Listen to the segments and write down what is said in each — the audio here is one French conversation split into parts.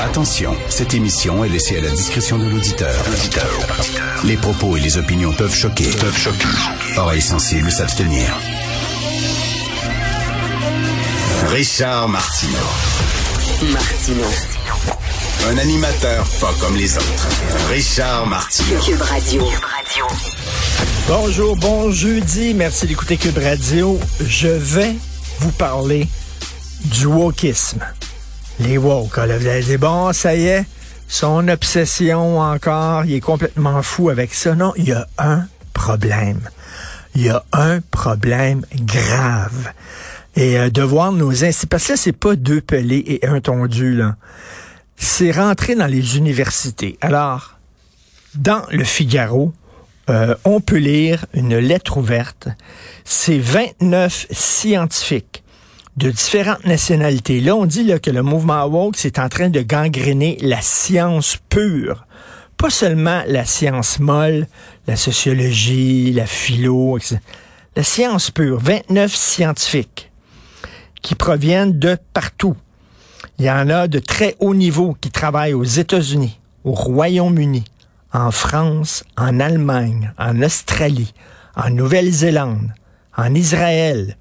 Attention, cette émission est laissée à la discrétion de l'auditeur. Les propos et les opinions peuvent choquer. Peuvent choquer. Oreilles sensibles s'abstenir. Richard Martineau. Martino. Un animateur pas comme les autres. Richard Martineau. Cube Radio. Bonjour, bon jeudi. Merci d'écouter Cube Radio. Je vais vous parler du wokisme. Les woke, là, vous allez dire, bon, ça y est, son obsession encore, il est complètement fou avec ça. Non, il y a un problème. Il y a un problème grave. Et euh, de voir nos instituts, parce que là, c'est pas deux pelés et un tondu, là. C'est rentrer dans les universités. Alors, dans le Figaro, euh, on peut lire une lettre ouverte. C'est 29 scientifiques de différentes nationalités. Là, on dit là, que le mouvement woke, c'est en train de gangréner la science pure. Pas seulement la science molle, la sociologie, la philo, etc. La science pure. 29 scientifiques qui proviennent de partout. Il y en a de très haut niveau qui travaillent aux États-Unis, au Royaume-Uni, en France, en Allemagne, en Australie, en Nouvelle-Zélande, en Israël,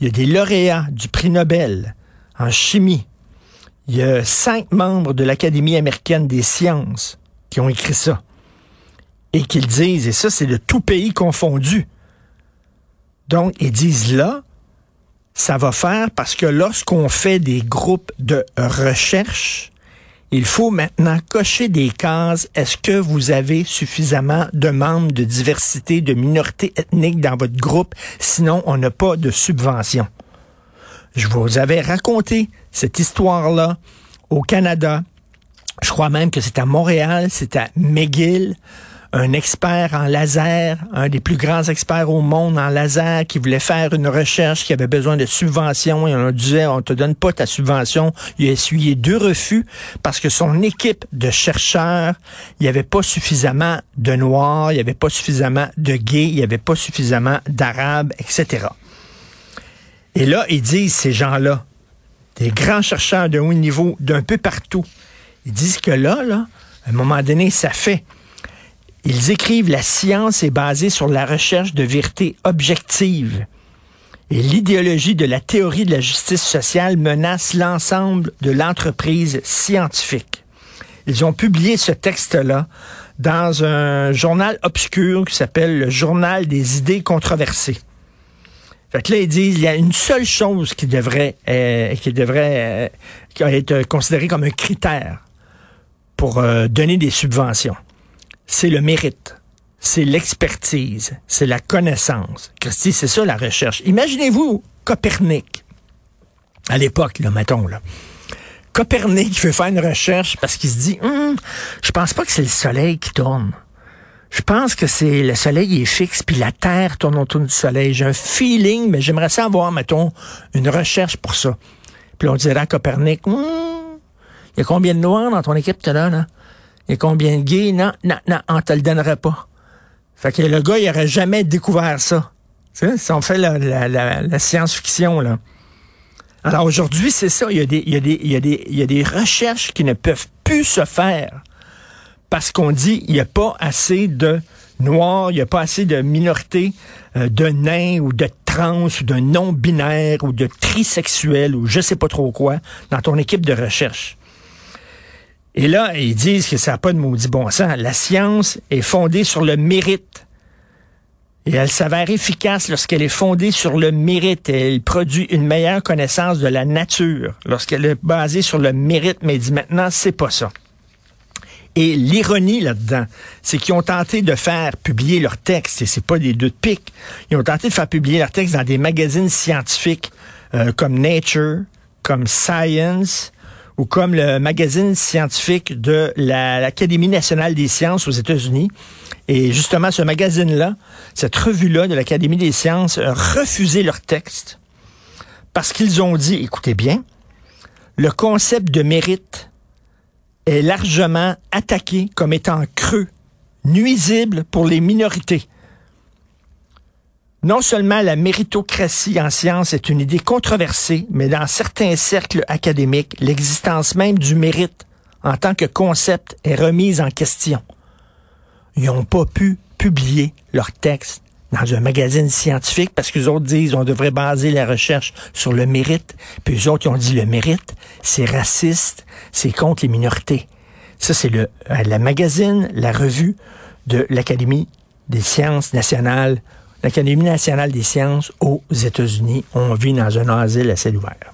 il y a des lauréats du prix Nobel en chimie. Il y a cinq membres de l'Académie américaine des sciences qui ont écrit ça. Et qu'ils disent, et ça c'est de tout pays confondu. Donc, ils disent là, ça va faire parce que lorsqu'on fait des groupes de recherche, il faut maintenant cocher des cases. Est-ce que vous avez suffisamment de membres de diversité, de minorités ethniques dans votre groupe? Sinon, on n'a pas de subvention. Je vous avais raconté cette histoire-là au Canada. Je crois même que c'est à Montréal, c'est à McGill un expert en laser, un des plus grands experts au monde en laser, qui voulait faire une recherche, qui avait besoin de subventions, et on disait, on te donne pas ta subvention. Il a essuyé deux refus parce que son équipe de chercheurs, il n'y avait pas suffisamment de noirs, il n'y avait pas suffisamment de gays, il n'y avait pas suffisamment d'arabes, etc. Et là, ils disent, ces gens-là, des grands chercheurs de haut niveau d'un peu partout, ils disent que là, là, à un moment donné, ça fait ils écrivent La science est basée sur la recherche de vérité objective. Et l'idéologie de la théorie de la justice sociale menace l'ensemble de l'entreprise scientifique. Ils ont publié ce texte-là dans un journal obscur qui s'appelle le Journal des idées controversées. Fait que là, ils disent il y a une seule chose qui devrait, euh, qui devrait euh, être considérée comme un critère pour euh, donner des subventions c'est le mérite, c'est l'expertise, c'est la connaissance. Christy, c'est ça la recherche. Imaginez-vous Copernic, à l'époque, là, mettons, là. Copernic veut faire une recherche parce qu'il se dit, hum, je pense pas que c'est le soleil qui tourne. Je pense que c'est le soleil est fixe puis la terre tourne autour du soleil. J'ai un feeling, mais j'aimerais savoir, mettons, une recherche pour ça. Puis on dirait à Copernic, hum, il y a combien de noirs dans ton équipe, là, là? Et combien de gays? Non, non, non, on te le donnerait pas. Fait que le gars, il aurait jamais découvert ça. Tu sais, si on fait la, science-fiction, là. Alors aujourd'hui, c'est ça. Il y a des recherches qui ne peuvent plus se faire parce qu'on dit il n'y a pas assez de noirs, il n'y a pas assez de minorités, euh, de nains ou de trans ou de non-binaires ou de trisexuels ou je sais pas trop quoi dans ton équipe de recherche. Et là, ils disent que ça n'a pas de maudit bon sens. La science est fondée sur le mérite. Et elle s'avère efficace lorsqu'elle est fondée sur le mérite. Elle produit une meilleure connaissance de la nature lorsqu'elle est basée sur le mérite. Mais dit maintenant, c'est pas ça. Et l'ironie là-dedans, c'est qu'ils ont tenté de faire publier leurs textes, et c'est pas des deux de pique, ils ont tenté de faire publier leurs textes dans des magazines scientifiques euh, comme Nature, comme Science, ou comme le magazine scientifique de l'Académie nationale des sciences aux États-Unis. Et justement, ce magazine-là, cette revue-là de l'Académie des sciences a refusé leur texte parce qu'ils ont dit, écoutez bien, le concept de mérite est largement attaqué comme étant creux, nuisible pour les minorités. Non seulement la méritocratie en sciences est une idée controversée, mais dans certains cercles académiques, l'existence même du mérite en tant que concept est remise en question. Ils n'ont pas pu publier leur texte dans un magazine scientifique parce que les autres disent on devrait baser la recherche sur le mérite. Puis les autres ont dit le mérite, c'est raciste, c'est contre les minorités. Ça, c'est le la magazine, la revue de l'Académie des sciences nationales, l'Académie nationale des sciences aux États-Unis. On vit dans un asile assez ouvert.